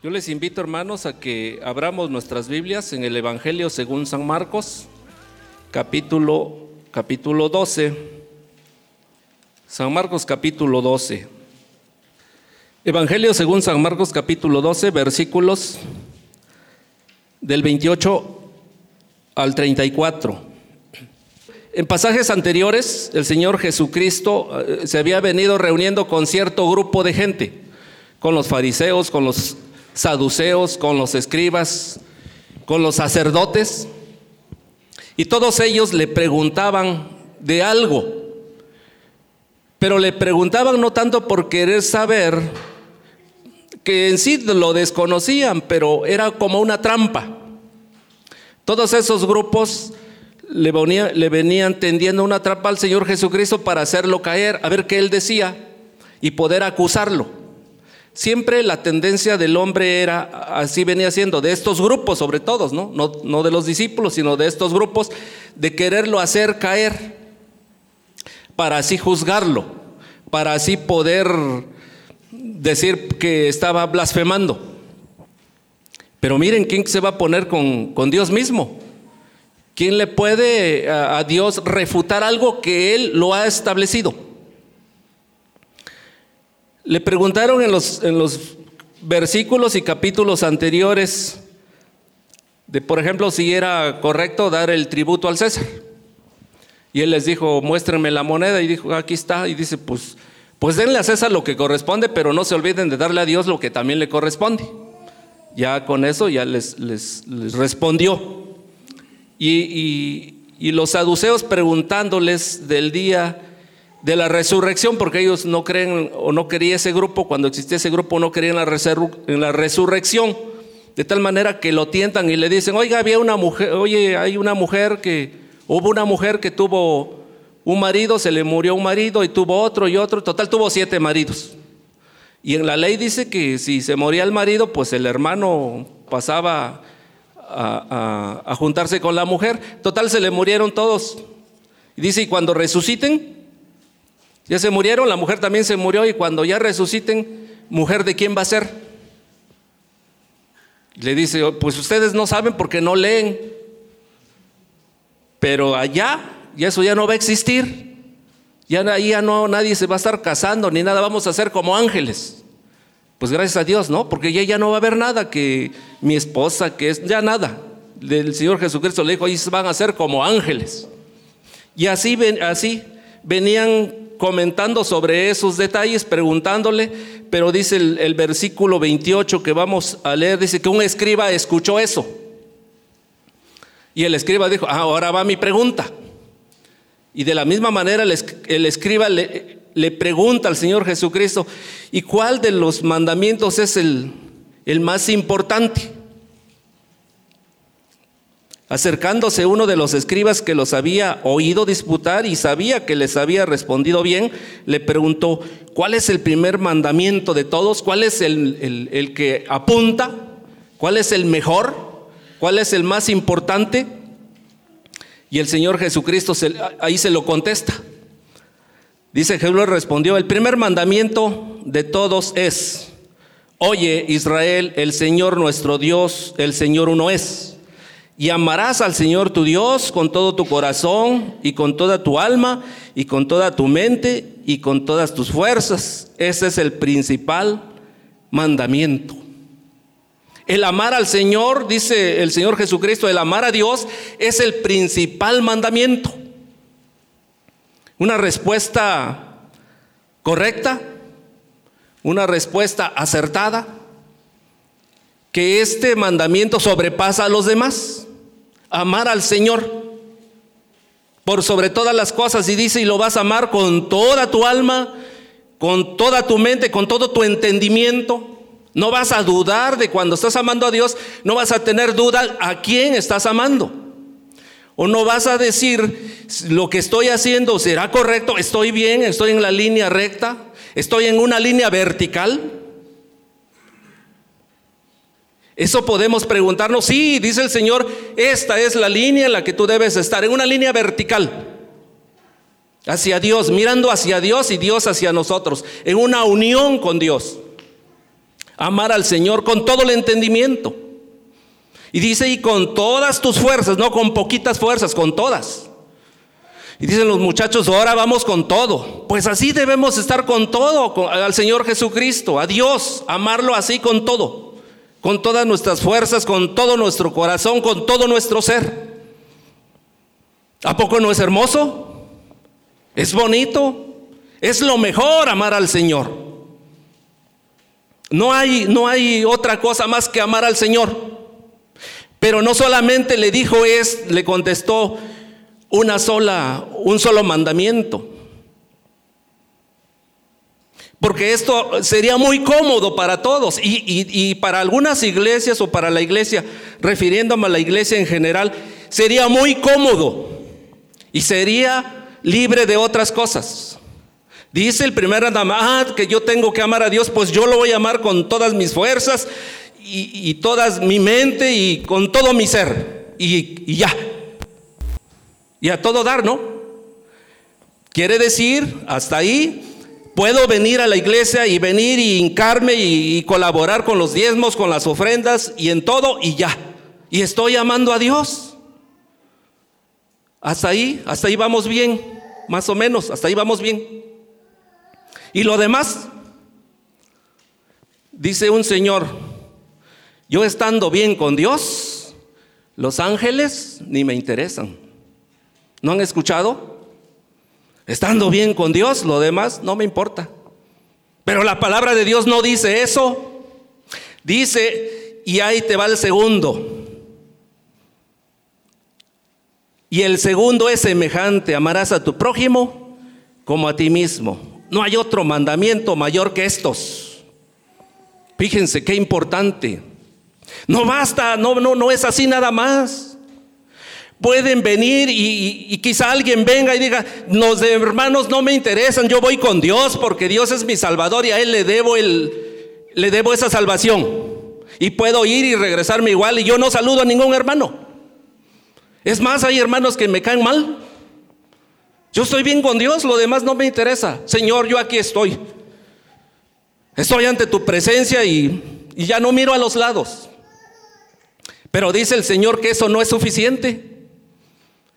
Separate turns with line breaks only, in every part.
Yo les invito, hermanos, a que abramos nuestras Biblias en el Evangelio según San Marcos, capítulo, capítulo 12. San Marcos, capítulo 12. Evangelio según San Marcos, capítulo 12, versículos del 28 al 34. En pasajes anteriores, el Señor Jesucristo eh, se había venido reuniendo con cierto grupo de gente, con los fariseos, con los saduceos, con los escribas, con los sacerdotes, y todos ellos le preguntaban de algo, pero le preguntaban no tanto por querer saber, que en sí lo desconocían, pero era como una trampa. Todos esos grupos le, le venían tendiendo una trampa al Señor Jesucristo para hacerlo caer, a ver qué él decía y poder acusarlo. Siempre la tendencia del hombre era, así venía siendo, de estos grupos sobre todo, ¿no? de los discípulos, sino de estos grupos, de quererlo hacer caer, para así juzgarlo, para así poder decir que estaba blasfemando. Pero miren, ¿quién se va a poner con, Dios mismo? ¿Quién le puede a Dios refutar algo que Él lo ha establecido? Le preguntaron en los, en los versículos y capítulos anteriores de, por ejemplo, si era correcto dar el tributo al César. Y él les dijo, muéstrenme la moneda. Y dijo, aquí está. Y dice, pues, pues denle a César lo que corresponde, pero no se olviden de darle a Dios lo que también le corresponde. Ya con eso ya les, les, respondió. Y, y los saduceos preguntándoles del día de la resurrección, porque ellos no creen o no quería ese grupo, cuando existía ese grupo no querían en la, resurrección, de tal manera que lo tientan y le dicen, oiga, había una mujer, oye, hay una mujer que, hubo una mujer que tuvo un marido, se le murió un marido y tuvo otro y otro, total tuvo siete maridos. Y en la ley dice que si se moría el marido, pues el hermano pasaba a, a juntarse con la mujer. Total se le murieron todos. Y dice, y cuando resuciten, ya se murieron, la mujer también se murió y cuando ya resuciten, mujer de quién va a ser. Le dice, oh, pues ustedes no saben porque no leen. Pero allá, y eso ya no va a existir. Ya ya no nadie se va a estar casando ni nada, vamos a ser como ángeles. Pues gracias a Dios, ¿no? Porque ya, ya no va a haber nada que mi esposa, que es ya nada. El Señor Jesucristo le dijo, ahí van a ser como ángeles. Y así, así venían comentando sobre esos detalles, preguntándole, pero dice el, versículo 28 que vamos a leer, dice que un escriba escuchó eso. Y el escriba dijo, ah, ahora va mi pregunta. Y de la misma manera el, escriba le, le, pregunta al Señor Jesucristo, ¿y cuál de los mandamientos es el, el más importante? Acercándose uno de los escribas que los había oído disputar y sabía que les había respondido bien, le preguntó, ¿cuál es el primer mandamiento de todos? ¿Cuál es el, el que apunta? ¿Cuál es el mejor? ¿Cuál es el más importante? Y el Señor Jesucristo ahí se lo contesta. Dice Jesús respondió, el primer mandamiento de todos es, oye Israel, el Señor nuestro Dios, el Señor uno es. Y amarás al Señor tu Dios con todo tu corazón y con toda tu alma y con toda tu mente y con todas tus fuerzas. Ese es el principal mandamiento. El amar al Señor, dice el Señor Jesucristo, el amar a Dios es el principal mandamiento. Una respuesta correcta, una respuesta acertada, que este mandamiento sobrepasa a los demás amar al Señor por sobre todas las cosas y dice, y lo vas a amar con toda tu alma, con toda tu mente, con todo tu entendimiento. No vas a dudar de cuando estás amando a Dios, no vas a tener duda a quién estás amando. O no vas a decir, lo que estoy haciendo será correcto, estoy bien, estoy en la línea recta, estoy en una línea vertical. Eso podemos preguntarnos, sí, dice el Señor, esta es la línea en la que tú debes estar, en una línea vertical, hacia Dios, mirando hacia Dios y Dios hacia nosotros, en una unión con Dios. Amar al Señor con todo el entendimiento. Y dice, y con todas tus fuerzas, no con poquitas fuerzas, con todas. Y dicen los muchachos, ahora vamos con todo. Pues así debemos estar con todo, al Señor Jesucristo, a Dios, amarlo así con todo, con todas nuestras fuerzas, con todo nuestro corazón, con todo nuestro ser. ¿A poco no es hermoso? ¿Es bonito? Es lo mejor amar al Señor. No hay, no hay otra cosa más que amar al Señor. Pero no solamente le dijo es, le contestó una sola, un solo mandamiento. Porque esto sería muy cómodo para todos y, y, para algunas iglesias o para la iglesia, refiriéndome a la iglesia en general, sería muy cómodo y sería libre de otras cosas. Dice el primer Adán, ah, que yo tengo que amar a Dios, pues yo lo voy a amar con todas mis fuerzas y, toda mi mente y con todo mi ser. Y, y ya. Y a todo dar, ¿no? Quiere decir, hasta ahí, puedo venir a la iglesia y venir y hincarme y, colaborar con los diezmos, con las ofrendas y en todo y ya. Y estoy amando a Dios. Hasta ahí, hasta ahí vamos bien, más o menos, hasta ahí vamos bien. Y lo demás, dice un señor, yo estando bien con Dios, los ángeles ni me interesan. ¿No han escuchado? Estando bien con Dios, lo demás no me importa. Pero la palabra de Dios no dice eso. Dice, y ahí te va el segundo. Y el segundo es semejante, amarás a tu prójimo como a ti mismo. No hay otro mandamiento mayor que estos. Fíjense qué importante. No basta, no, no, no es así nada más. Pueden venir y, quizá alguien venga y diga, los hermanos no me interesan, yo voy con Dios porque Dios es mi salvador y a Él le debo, el, debo esa salvación. Y puedo ir y regresarme igual y yo no saludo a ningún hermano. Es más, hay hermanos que me caen mal. Yo estoy bien con Dios, lo demás no me interesa. Señor, yo aquí estoy. Estoy ante tu presencia y ya no miro a los lados. Pero dice el Señor que eso no es suficiente.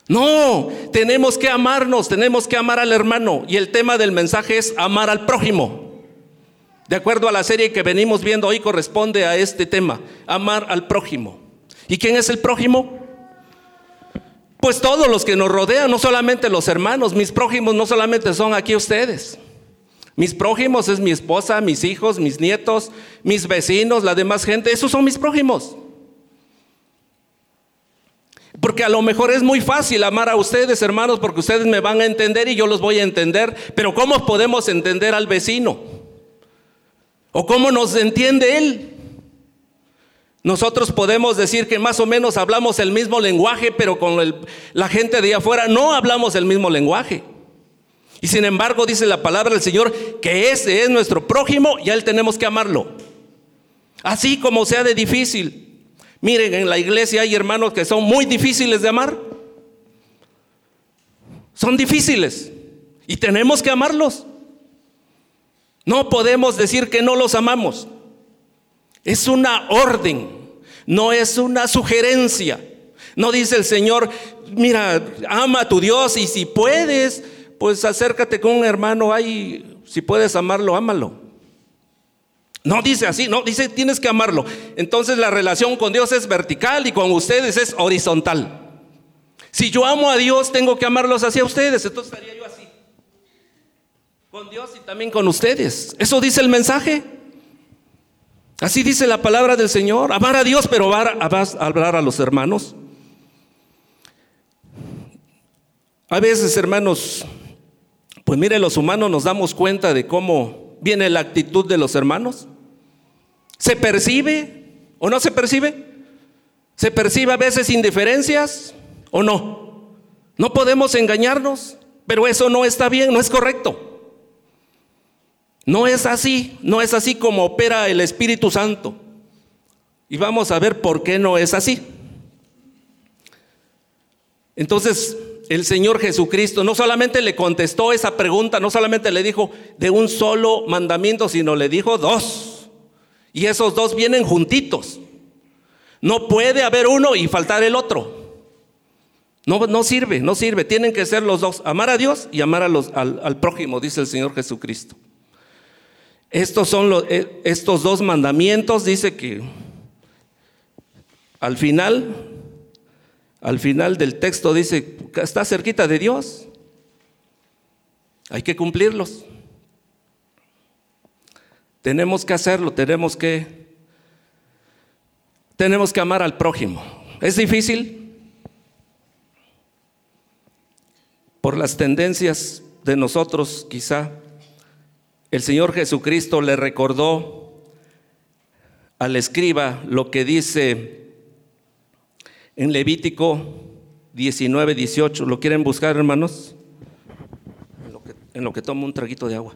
No, tenemos que amarnos, tenemos que amar al hermano. Y el tema del mensaje es amar al prójimo. De acuerdo a la serie que venimos viendo hoy corresponde a este tema, amar al prójimo. ¿Y quién es el prójimo? Pues todos los que nos rodean, no solamente los hermanos, mis prójimos no solamente son aquí ustedes. Mis prójimos es mi esposa, mis hijos, mis nietos, mis vecinos, la demás gente, esos son mis prójimos. Porque a lo mejor es muy fácil amar a ustedes, hermanos, porque ustedes me van a entender y yo los voy a entender. Pero ¿cómo podemos entender al vecino? ¿O cómo nos entiende él? Nosotros podemos decir que más o menos hablamos el mismo lenguaje, pero con la gente de afuera no hablamos el mismo lenguaje. Y sin embargo dice la palabra del Señor que ese es nuestro prójimo y a él tenemos que amarlo. Así como sea de difícil. Miren, en la iglesia hay hermanos que son muy difíciles de amar. Son difíciles. Y tenemos que amarlos. No podemos decir que no los amamos. Es una orden, no es una sugerencia. No dice el Señor, mira, ama a tu Dios y si puedes, pues acércate con un hermano ahí, si puedes amarlo, ámalo. No dice así, no, dice tienes que amarlo. Entonces la relación con Dios es vertical y con ustedes es horizontal. Si yo amo a Dios, tengo que amarlos hacia ustedes, entonces estaría yo así. Con Dios y también con ustedes. Eso dice el mensaje. Así dice la palabra del Señor. Amar a Dios, pero amar, hablar a los hermanos. A veces, hermanos, pues mire, los humanos nos damos cuenta de cómo viene la actitud de los hermanos. ¿Se percibe o no se percibe? ¿Se percibe a veces indiferencias o no? No podemos engañarnos, pero eso no está bien, no es correcto. No es así, no es así como opera el Espíritu Santo. Y vamos a ver por qué no es así. Entonces, el Señor Jesucristo no solamente le contestó esa pregunta, no solamente le dijo de un solo mandamiento, sino le dijo dos. Y esos dos vienen juntitos. No puede haber uno y faltar el otro. No, no sirve, no sirve. Tienen que ser los dos. Amar a Dios y amar a los, al, prójimo, dice el Señor Jesucristo. Estos son eh, estos dos mandamientos, dice que al final, al final del texto dice, está cerquita de Dios. Hay que cumplirlos. Tenemos que hacerlo, tenemos que tenemos que amar al prójimo. ¿Es difícil? Por las tendencias de nosotros, quizá el Señor Jesucristo le recordó al escriba lo que dice en Levítico 19, 18. ¿Lo quieren buscar, hermanos? En lo que, en lo que tomo un traguito de agua.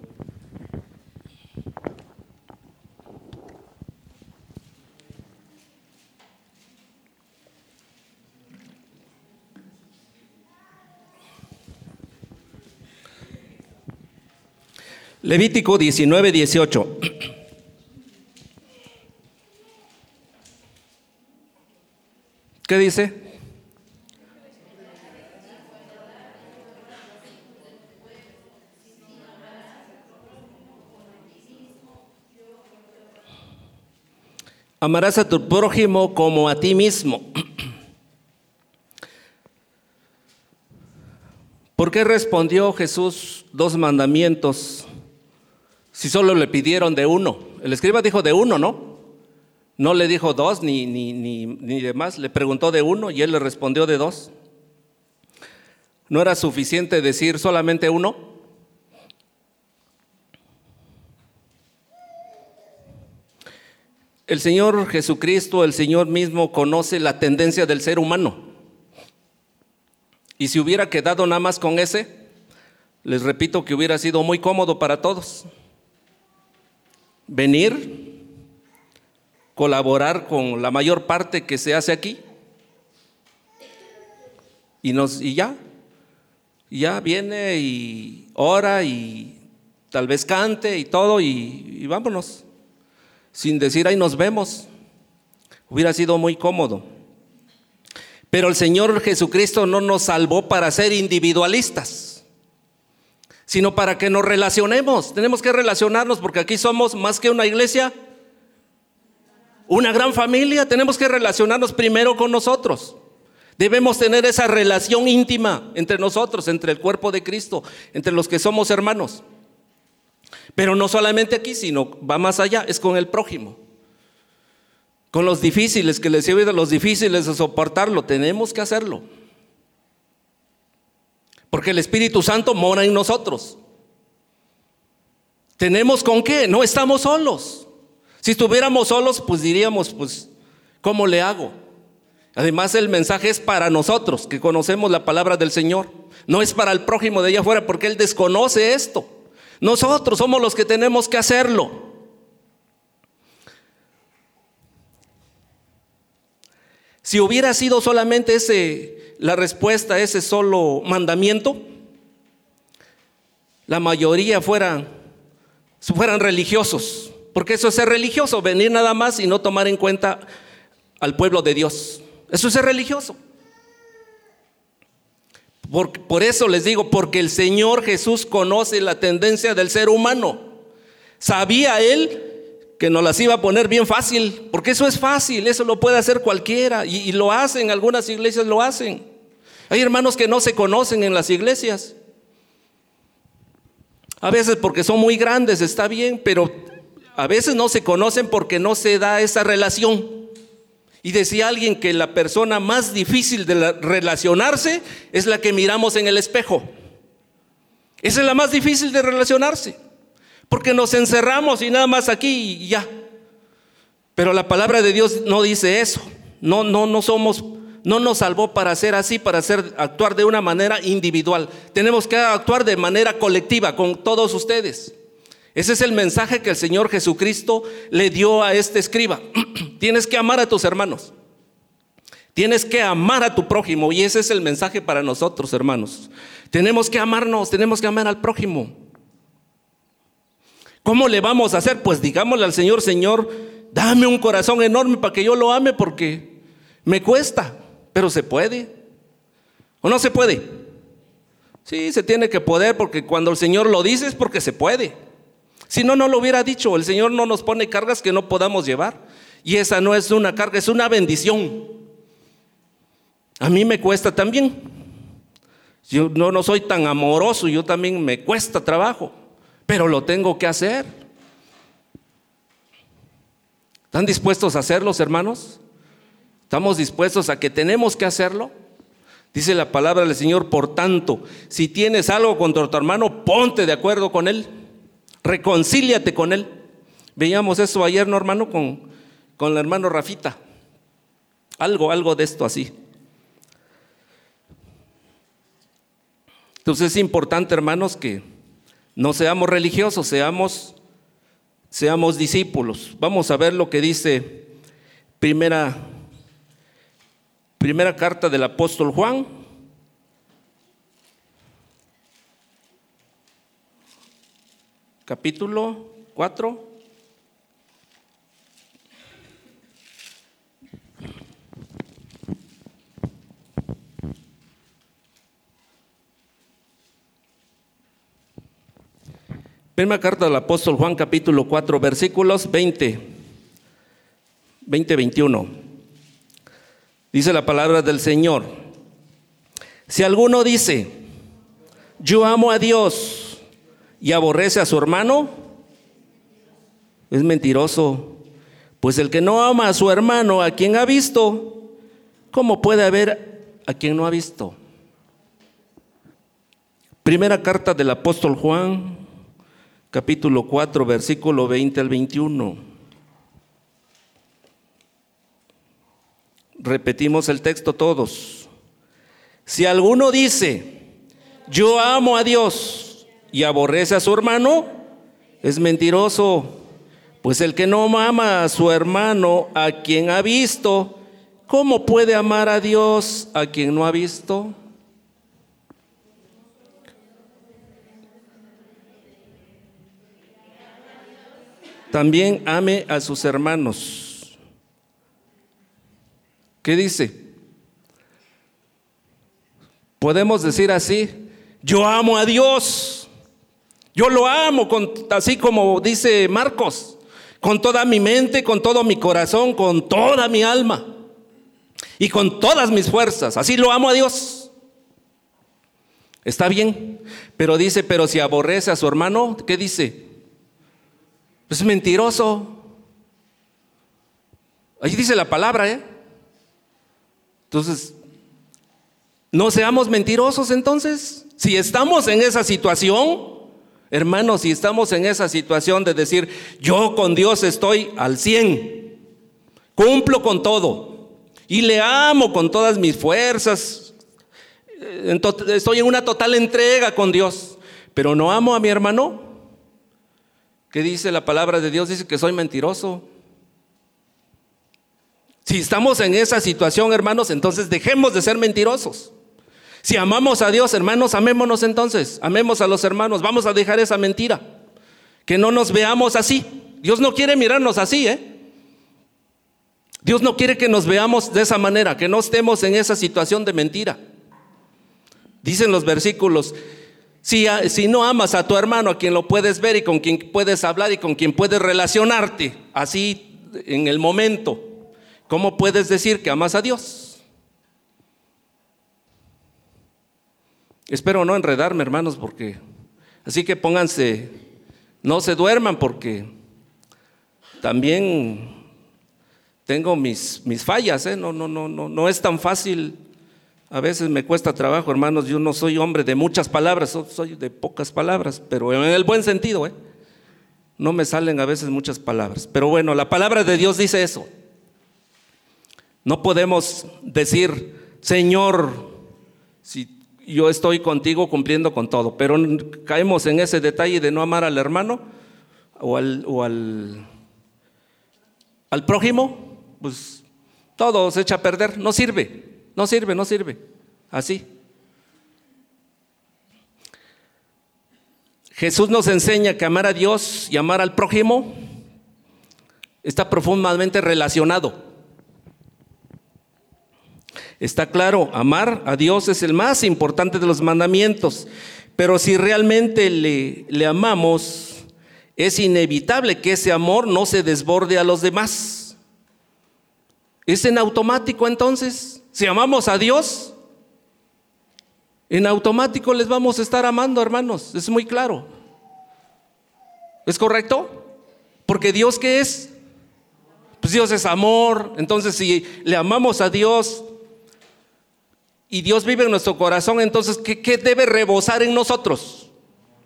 Levítico 19, 18. ¿Qué dice? Amarás a tu prójimo como a ti mismo. ¿Por qué respondió Jesús dos mandamientos si solo le pidieron de uno. El escriba dijo de uno, ¿no? No le dijo dos ni, ni, ni, ni demás, le preguntó de uno y él le respondió de dos. ¿No era suficiente decir solamente uno? El Señor Jesucristo, el Señor mismo, conoce la tendencia del ser humano. Y si hubiera quedado nada más con ese, les repito que hubiera sido muy cómodo para todos venir, colaborar con la mayor parte que se hace aquí. Y, nos, y ya, ya viene y ora y tal vez cante y todo y, y vámonos. Sin decir, ahí nos vemos. Hubiera sido muy cómodo. Pero el Señor Jesucristo no nos salvó para ser individualistas sino para que nos relacionemos. Tenemos que relacionarnos porque aquí somos más que una iglesia, una gran familia. Tenemos que relacionarnos primero con nosotros. Debemos tener esa relación íntima entre nosotros, entre el cuerpo de Cristo, entre los que somos hermanos. Pero no solamente aquí, sino va más allá, es con el prójimo. Con los difíciles, que les he oído los difíciles de soportarlo, tenemos que hacerlo. Porque el Espíritu Santo mora en nosotros. ¿Tenemos con qué? No estamos solos. Si estuviéramos solos, pues diríamos, pues, ¿cómo le hago? Además, el mensaje es para nosotros, que conocemos la palabra del Señor. No es para el prójimo de allá afuera, porque Él desconoce esto. Nosotros somos los que tenemos que hacerlo. Si hubiera sido solamente ese la respuesta a ese solo mandamiento, la mayoría fueran, fueran religiosos. Porque eso es ser religioso, venir nada más y no tomar en cuenta al pueblo de Dios. Eso es ser religioso. Por, por, eso les digo, porque el Señor Jesús conoce la tendencia del ser humano. Sabía Él que nos las iba a poner bien fácil, porque eso es fácil, eso lo puede hacer cualquiera, y, lo hacen, algunas iglesias lo hacen. Hay hermanos que no se conocen en las iglesias. A veces porque son muy grandes, está bien, pero a veces no se conocen porque no se da esa relación. Y decía alguien que la persona más difícil de relacionarse es la que miramos en el espejo. Esa es la más difícil de relacionarse. Porque nos encerramos y nada más aquí y ya. Pero la palabra de Dios no dice eso. No, no, no somos, no nos salvó para ser así, para hacer, actuar de una manera individual. Tenemos que actuar de manera colectiva con todos ustedes. Ese es el mensaje que el Señor Jesucristo le dio a este escriba. Tienes que amar a tus hermanos. Tienes que amar a tu prójimo. Y ese es el mensaje para nosotros, hermanos. Tenemos que amarnos, tenemos que amar al prójimo. ¿Cómo le vamos a hacer? Pues digámosle al Señor, Señor, Dame un corazón enorme para que yo lo ame porque me cuesta, pero se puede. ¿O no se puede? Sí, se tiene que poder porque cuando el Señor lo dice es porque se puede. Si no, no lo hubiera dicho. El Señor no nos pone cargas que no podamos llevar. Y esa no es una carga, es una bendición. A mí me cuesta también. Yo no, soy tan amoroso, yo también me cuesta trabajo, pero lo tengo que hacer. ¿Están dispuestos a hacerlo, hermanos? ¿Estamos dispuestos a que tenemos que hacerlo? Dice la palabra del Señor, por tanto, si tienes algo contra tu hermano, ponte de acuerdo con él, reconcíliate con él. Veíamos eso ayer, ¿no, hermano? Con, con el hermano Rafita. Algo, algo de esto así. Entonces es importante, hermanos, que no seamos religiosos, seamos, seamos discípulos. Vamos a ver lo que dice primera, primera carta del apóstol Juan. Capítulo 4. Primera carta del apóstol Juan capítulo 4 versículos 20, 20, 21. Dice la palabra del Señor. Si alguno dice, yo amo a Dios y aborrece a su hermano, es mentiroso. Pues el que no ama a su hermano, a quien ha visto, ¿cómo puede haber a quien no ha visto? Primera carta del apóstol Juan, capítulo 4, versículo 20 al 21. Repetimos el texto todos. Si alguno dice, yo amo a Dios y aborrece a su hermano, es mentiroso, pues el que no ama a su hermano, a quien ha visto, ¿cómo puede amar a Dios a quien no ha visto? También ame a sus hermanos. ¿Qué dice? Podemos decir así, yo amo a Dios. Yo lo amo, así como dice Marcos, con toda mi mente, con todo mi corazón, con toda mi alma y con todas mis fuerzas. Así lo amo a Dios. Está bien, pero dice, pero si aborrece a su hermano, ¿qué dice? Es mentiroso. Ahí dice la palabra, ¿eh? Entonces, no seamos mentirosos entonces. Si estamos en esa situación, hermanos, si estamos en esa situación de decir, yo con Dios estoy al 100, cumplo con todo y le amo con todas mis fuerzas, eh, estoy en una total entrega con Dios, pero no amo a mi hermano, ¿Qué dice la palabra de Dios? Dice que soy mentiroso. Si estamos en esa situación, hermanos, entonces dejemos de ser mentirosos. Si amamos a Dios, hermanos, amémonos entonces. Amemos a los hermanos. Vamos a dejar esa mentira. Que no nos veamos así. Dios no quiere mirarnos así, ¿eh? Dios no quiere que nos veamos de esa manera, que no estemos en esa situación de mentira. Dicen los versículos, si, no amas a tu hermano, a quien lo puedes ver y con quien puedes hablar y con quien puedes relacionarte, así en el momento, ¿cómo puedes decir que amas a Dios? Espero no enredarme, hermanos, porque así que pónganse, no se duerman, porque también tengo mis, mis fallas, ¿eh? no, no, no, no, no es tan fácil a veces me cuesta trabajo, hermanos, yo no soy hombre de muchas palabras, soy de pocas palabras, pero en el buen sentido, ¿eh? No me salen a veces muchas palabras. Pero bueno, la palabra de Dios dice eso. No podemos decir, Señor, si yo estoy contigo cumpliendo con todo, pero caemos en ese detalle de no amar al hermano o al, o al, al prójimo, pues todo se echa a perder, no sirve. No sirve, no sirve. Así. Jesús nos enseña que amar a Dios y amar al prójimo Está profundamente relacionado. Está claro, amar a Dios es el más importante de los mandamientos, pero si realmente le, le amamos, es inevitable que ese amor no se desborde a los demás. Es en automático entonces. Si amamos a Dios, en automático les vamos a estar amando, hermanos. Es muy claro. ¿Es correcto? Porque Dios qué es? Pues Dios es amor. Entonces si le amamos a Dios y Dios vive en nuestro corazón, entonces ¿qué, qué debe rebosar en nosotros?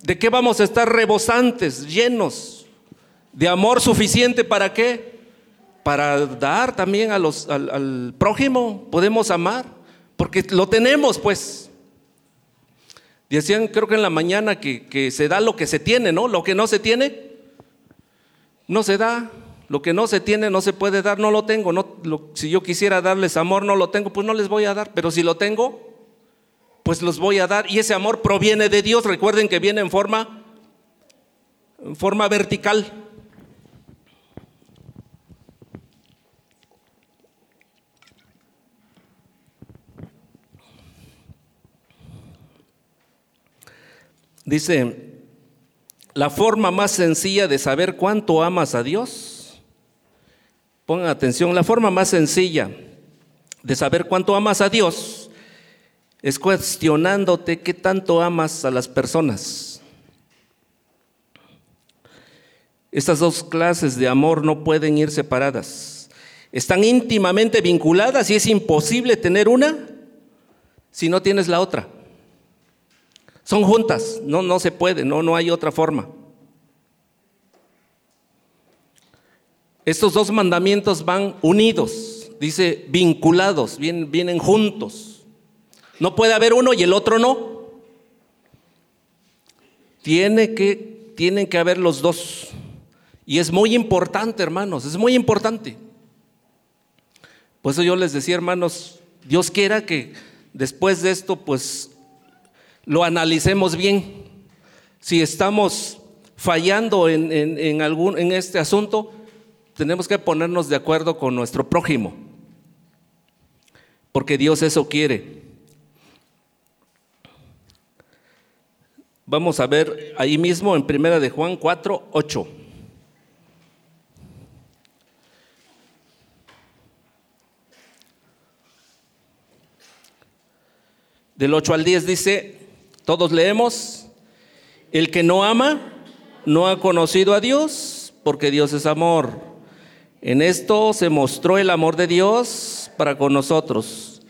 ¿De qué vamos a estar rebosantes, llenos? ¿De amor suficiente para qué? Para dar también al, prójimo. Podemos amar. Porque lo tenemos, pues. Decían, creo que en la mañana, que, se da lo que se tiene, ¿no? Lo que no se tiene, no se da. Lo que no se tiene, no se puede dar, no lo tengo. Si yo quisiera darles amor, no lo tengo, pues no les voy a dar. Pero si lo tengo, pues los voy a dar. Y ese amor proviene de Dios. Recuerden que viene en forma, en forma vertical. Dice, la forma más sencilla de saber cuánto amas a Dios, pongan atención, la forma más sencilla de saber cuánto amas a Dios es cuestionándote qué tanto amas a las personas. Estas dos clases de amor no pueden ir separadas. Están íntimamente vinculadas y es imposible tener una si no tienes la otra. Son juntas, no, no se puede, no, no hay otra forma. Estos dos mandamientos van unidos, dice vinculados, vienen, vienen juntos. No puede haber uno y el otro no. Tiene que, tienen que haber los dos. Y es muy importante, hermanos, es muy importante. Por eso yo les decía, hermanos, Dios quiera que después de esto, pues lo analicemos bien. Si estamos fallando en, algún, en este asunto, tenemos que ponernos de acuerdo con nuestro prójimo, porque Dios eso quiere. Vamos a ver ahí mismo en Primera de Juan 4, 8. Del 8 al 10 dice, todos leemos, el que no ama no ha conocido a Dios, porque Dios es amor. En esto se mostró el amor de Dios para con nosotros,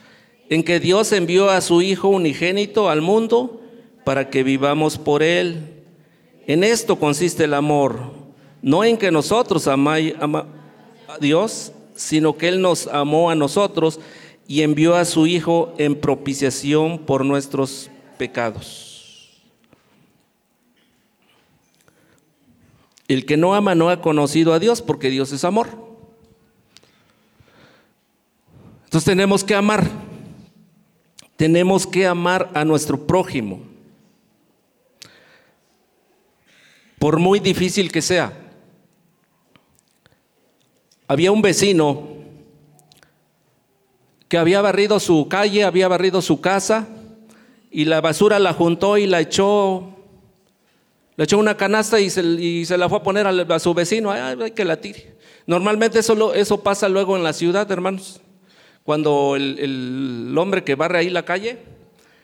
en que Dios envió a su Hijo unigénito al mundo para que vivamos por Él. En esto consiste el amor, no en que nosotros amamos a Dios, sino que Él nos amó a nosotros y envió a su Hijo en propiciación por nuestros pecados. El que no ama no ha conocido a Dios porque Dios es amor. Entonces tenemos que amar. Tenemos que amar a nuestro prójimo. Por muy difícil que sea. Había un vecino que había barrido su calle, había barrido su casa y la basura la juntó y la echó, le echó una canasta y se, la fue a poner a, su vecino, hay que la tire. Normalmente eso, eso pasa luego en la ciudad, hermanos. Cuando el, hombre que barre ahí la calle,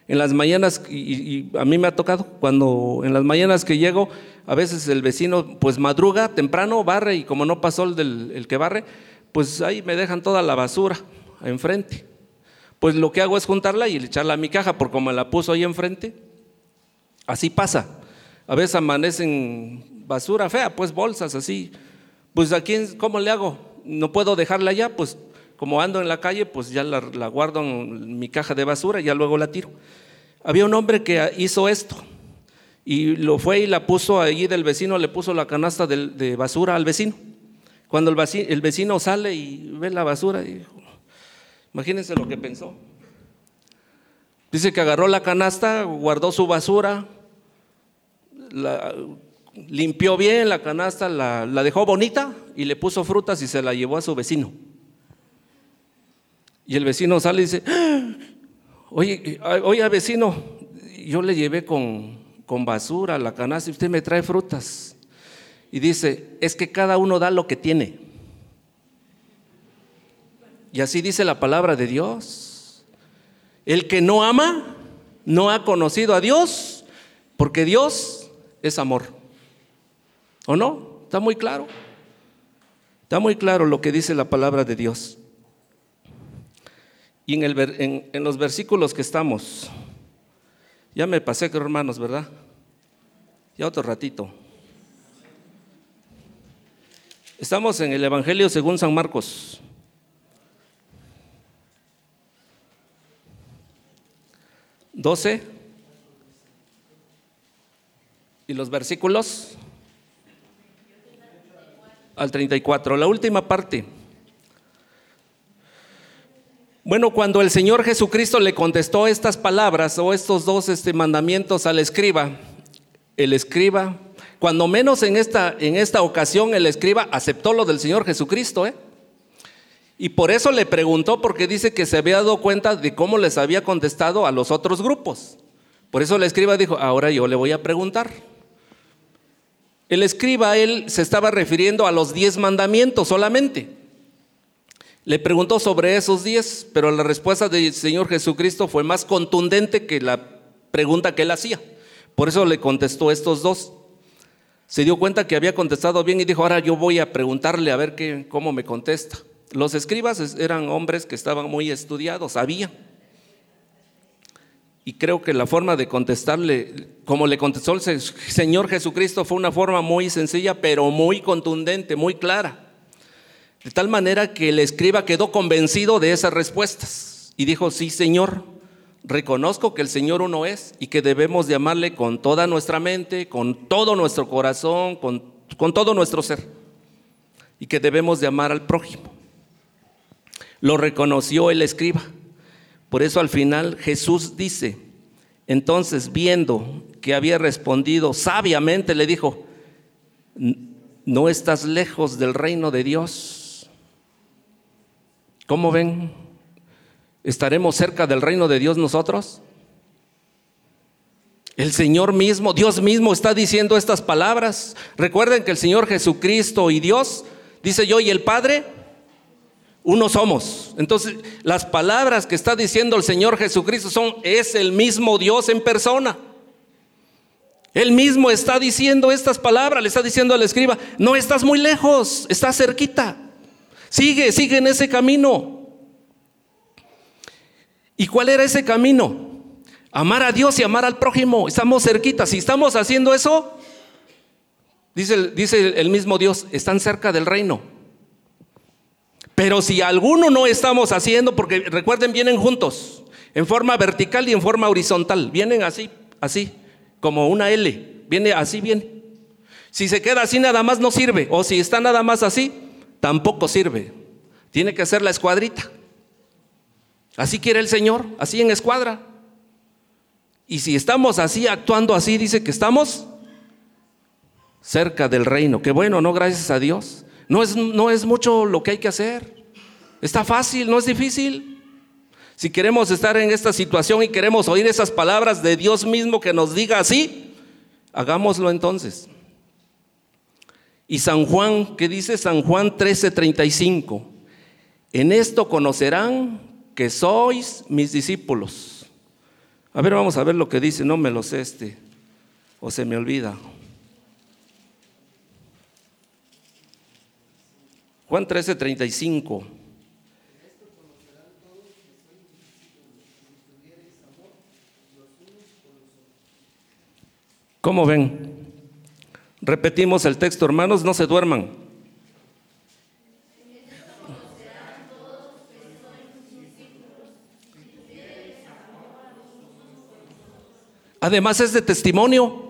en las mañanas, y, a mí me ha tocado, cuando en las mañanas que llego, a veces el vecino pues madruga temprano, barre y como no pasó el, del, el que barre, pues ahí me dejan toda la basura enfrente pues lo que hago es juntarla y echarla a mi caja, por como la puso ahí enfrente. Así pasa. A veces amanecen basura fea, pues bolsas así. Pues aquí, ¿cómo le hago? No puedo dejarla allá, pues como ando en la calle, pues ya la, guardo en mi caja de basura y ya luego la tiro. Había un hombre que hizo esto y lo fue y la puso allí del vecino, le puso la canasta de, basura al vecino. Cuando el vecino, sale y ve la basura, y Imagínense lo que pensó. Dice que agarró la canasta, guardó su basura, limpió bien la canasta, la, la dejó bonita y le puso frutas y se la llevó a su vecino. Y el vecino sale y dice, oye, oye vecino, yo le llevé con, con basura la canasta y usted me trae frutas. Y dice, es que cada uno da lo que tiene. Y así dice la palabra de Dios. El que no ama no ha conocido a Dios, porque Dios es amor. ¿O no? Está muy claro. Está muy claro lo que dice la palabra de Dios. Y en, los versículos que estamos, ya me pasé, hermanos, ¿verdad? Ya otro ratito. Estamos en el Evangelio según San Marcos. 12 y los versículos al 34, la última parte. Bueno, cuando el Señor Jesucristo le contestó estas palabras o estos dos este, mandamientos al escriba, el escriba, cuando menos en esta, en esta ocasión el escriba aceptó lo del Señor Jesucristo, ¿eh? Y por eso le preguntó, porque dice que se había dado cuenta de cómo les había contestado a los otros grupos. Por eso el escriba dijo, ahora yo le voy a preguntar. El escriba, él se estaba refiriendo a los diez mandamientos solamente. Le preguntó sobre esos diez, pero la respuesta del Señor Jesucristo fue más contundente que la pregunta que él hacía. Por eso le contestó estos dos. Se dio cuenta que había contestado bien y dijo, ahora yo voy a preguntarle a ver qué, cómo me contesta. Los escribas eran hombres que estaban muy estudiados, sabían. Y creo que la forma de contestarle, como le contestó el Señor Jesucristo, fue una forma muy sencilla, pero muy contundente, muy clara. De tal manera que el escriba quedó convencido de esas respuestas y dijo, sí, Señor, reconozco que el Señor uno es y que debemos llamarle con toda nuestra mente, con todo nuestro corazón, con, con todo nuestro ser. Y que debemos de amar al prójimo. Lo reconoció el escriba. Por eso al final Jesús dice, entonces viendo que había respondido sabiamente, le dijo, no estás lejos del reino de Dios. ¿Cómo ven? ¿Estaremos cerca del reino de Dios nosotros? El Señor mismo, Dios mismo está diciendo estas palabras. Recuerden que el Señor Jesucristo y Dios, dice yo y el Padre, uno somos. Entonces, las palabras que está diciendo el Señor Jesucristo son, es el mismo Dios en persona. Él mismo está diciendo estas palabras, le está diciendo al escriba, no estás muy lejos, estás cerquita. Sigue, sigue en ese camino. ¿Y cuál era ese camino? Amar a Dios y amar al prójimo. Estamos cerquita. Si estamos haciendo eso, dice, dice el mismo Dios, están cerca del reino. Pero si alguno no estamos haciendo, porque recuerden, vienen juntos, en forma vertical y en forma horizontal, vienen así, así, como una L, viene así, viene. Si se queda así nada más no sirve, o si está nada más así, tampoco sirve. Tiene que ser la escuadrita. Así quiere el Señor, así en escuadra. Y si estamos así, actuando así, dice que estamos cerca del reino. Qué bueno, ¿no? Gracias a Dios. No es, no es mucho lo que hay que hacer. Está fácil, no es difícil. Si queremos estar en esta situación y queremos oír esas palabras de Dios mismo que nos diga así, hagámoslo entonces. Y San Juan, ¿qué dice San Juan 13:35? En esto conocerán que sois mis discípulos. A ver, vamos a ver lo que dice, no me lo este, o se me olvida. Juan 13, 35. ¿Cómo ven? Repetimos el texto, hermanos, no se duerman. Además es de testimonio.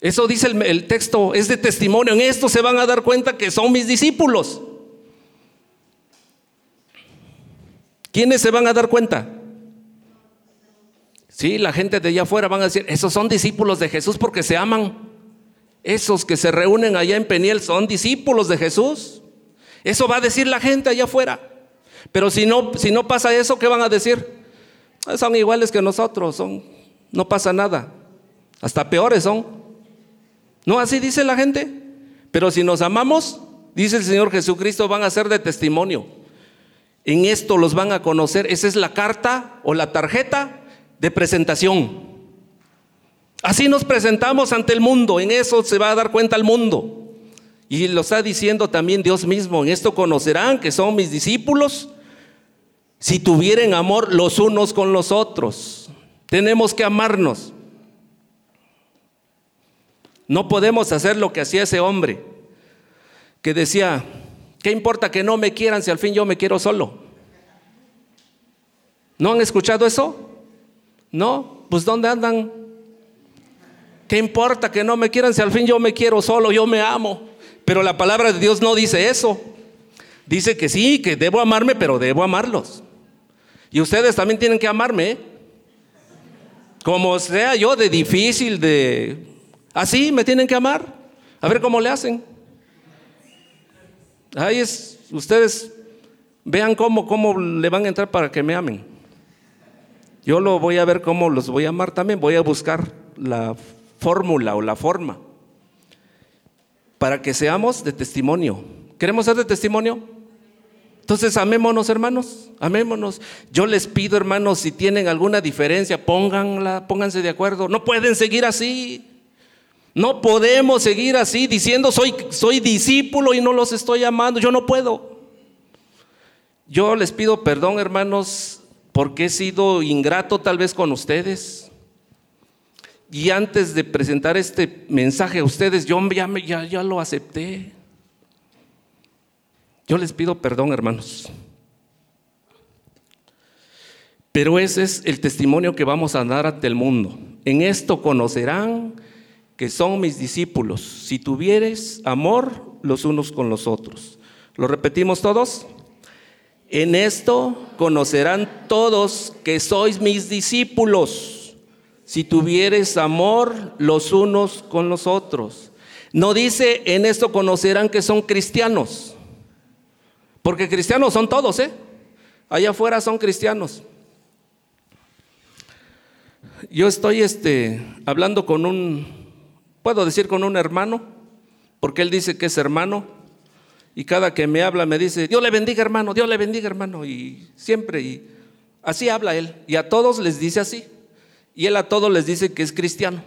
Eso dice el, texto, es de testimonio. En esto se van a dar cuenta que son mis discípulos. ¿Quiénes se van a dar cuenta? Sí, la gente de allá afuera van a decir, esos son discípulos de Jesús porque se aman. Esos que se reúnen allá en Peniel son discípulos de Jesús. Eso va a decir la gente allá afuera. Pero si no, si no pasa eso, ¿qué van a decir? Ah, son iguales que nosotros, son, no pasa nada. Hasta peores son. No, así dice la gente. Pero si nos amamos, dice el Señor Jesucristo, van a ser de testimonio. En esto los van a conocer. Esa es la carta o la tarjeta de presentación. Así nos presentamos ante el mundo. En eso se va a dar cuenta el mundo. Y lo está diciendo también Dios mismo. En esto conocerán que son mis discípulos si tuvieren amor los unos con los otros. Tenemos que amarnos. No podemos hacer lo que hacía ese hombre, que decía, ¿qué importa que no me quieran si al fin yo me quiero solo? ¿No han escuchado eso? No, pues ¿dónde andan? ¿Qué importa que no me quieran si al fin yo me quiero solo, yo me amo? Pero la palabra de Dios no dice eso. Dice que sí, que debo amarme, pero debo amarlos. Y ustedes también tienen que amarme. ¿eh? Como sea yo de difícil, de Así me tienen que amar. A ver cómo le hacen. Ahí es, ustedes vean cómo, cómo le van a entrar para que me amen. Yo lo voy a ver cómo los voy a amar también. Voy a buscar la fórmula o la forma para que seamos de testimonio. ¿Queremos ser de testimonio? Entonces amémonos hermanos, amémonos. Yo les pido hermanos, si tienen alguna diferencia, pónganla, pónganse de acuerdo. No pueden seguir así. No podemos seguir así diciendo soy, soy discípulo y no los estoy amando. Yo no puedo. Yo les pido perdón, hermanos, porque he sido ingrato tal vez con ustedes. Y antes de presentar este mensaje a ustedes, yo ya, ya, ya lo acepté. Yo les pido perdón, hermanos. Pero ese es el testimonio que vamos a dar ante el mundo. En esto conocerán que son mis discípulos, si tuvieres amor los unos con los otros. ¿Lo repetimos todos? En esto conocerán todos que sois mis discípulos, si tuvieres amor los unos con los otros. No dice, en esto conocerán que son cristianos, porque cristianos son todos, ¿eh? Allá afuera son cristianos. Yo estoy este, hablando con un Puedo decir con un hermano, porque él dice que es hermano, y cada que me habla me dice, Dios le bendiga hermano, Dios le bendiga hermano, y siempre, y así habla él, y a todos les dice así, y él a todos les dice que es cristiano.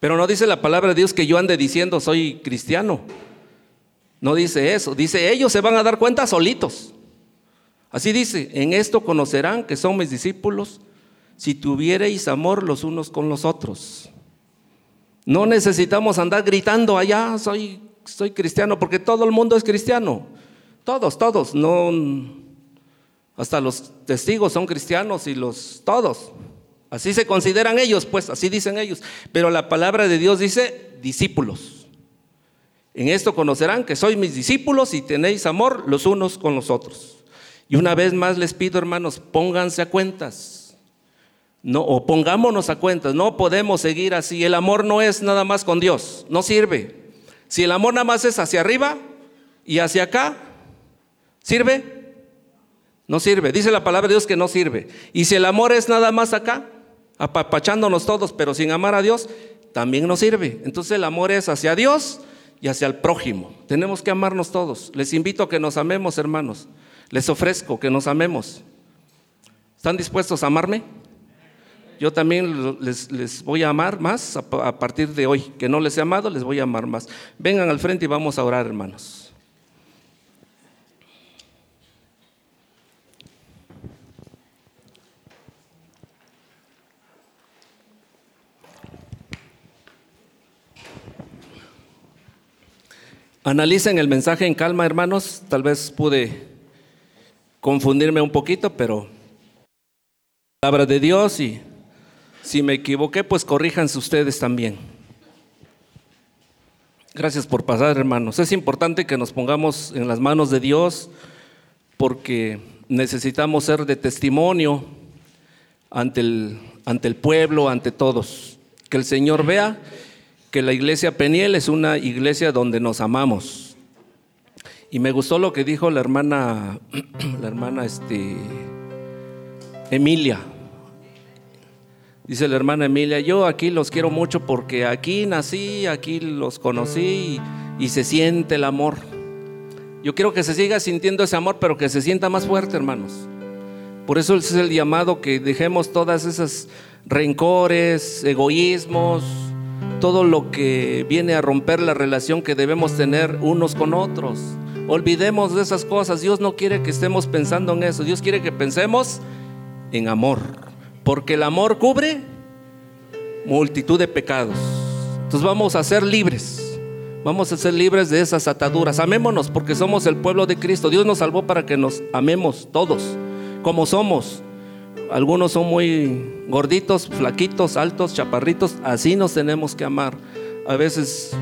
Pero no dice la palabra de Dios que yo ande diciendo soy cristiano. No dice eso. Dice ellos se van a dar cuenta solitos. Así dice, en esto conocerán que son mis discípulos si tuviereis amor los unos con los otros. No necesitamos andar gritando allá, soy, soy cristiano, porque todo el mundo es cristiano. Todos, todos. No, hasta los testigos son cristianos y los todos. Así se consideran ellos, pues así dicen ellos. Pero la palabra de Dios dice discípulos. En esto conocerán que sois mis discípulos y tenéis amor los unos con los otros. Y una vez más les pido, hermanos, pónganse a cuentas. No, o pongámonos a cuentas, no podemos seguir así. El amor no es nada más con Dios, no sirve. Si el amor nada más es hacia arriba y hacia acá, ¿sirve? No sirve. Dice la palabra de Dios que no sirve. Y si el amor es nada más acá, apapachándonos todos, pero sin amar a Dios, también no sirve. Entonces el amor es hacia Dios y hacia el prójimo. Tenemos que amarnos todos. Les invito a que nos amemos, hermanos. Les ofrezco que nos amemos. ¿Están dispuestos a amarme? Yo también les, voy a amar más a, partir de hoy. Que no les he amado, les voy a amar más. Vengan al frente y vamos a orar, hermanos. Analicen el mensaje en calma, hermanos. Tal vez pude confundirme un poquito, pero palabra de Dios y si me equivoqué, pues corríjanse ustedes también. Gracias por pasar, hermanos. Es importante que nos pongamos en las manos de Dios porque necesitamos ser de testimonio ante el, ante el pueblo, ante todos. Que el Señor vea que la iglesia Peniel es una iglesia donde nos amamos. Y me gustó lo que dijo la hermana, la hermana este, Emilia. Dice la hermana Emilia, yo aquí los quiero mucho porque aquí nací, aquí los conocí y, se siente el amor. Yo quiero que se siga sintiendo ese amor, pero que se sienta más fuerte, hermanos. Por eso es el llamado que dejemos todas esas rencores, egoísmos, todo lo que viene a romper la relación que debemos tener unos con otros. Olvidemos de esas cosas. Dios no quiere que estemos pensando en eso. Dios quiere que pensemos en amor. Porque el amor cubre multitud de pecados. Entonces vamos a ser libres. Vamos a ser libres de esas ataduras. Amémonos porque somos el pueblo de Cristo. Dios nos salvó para que nos amemos todos, como somos. Algunos son muy gorditos, flaquitos, altos, chaparritos. Así nos tenemos que amar. A veces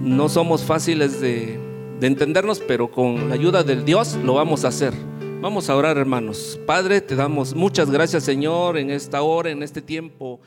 no somos fáciles de, de entendernos, pero con la ayuda del Dios lo vamos a hacer. Vamos a orar, hermanos. Padre, te damos muchas gracias, Señor, en esta hora, en este tiempo.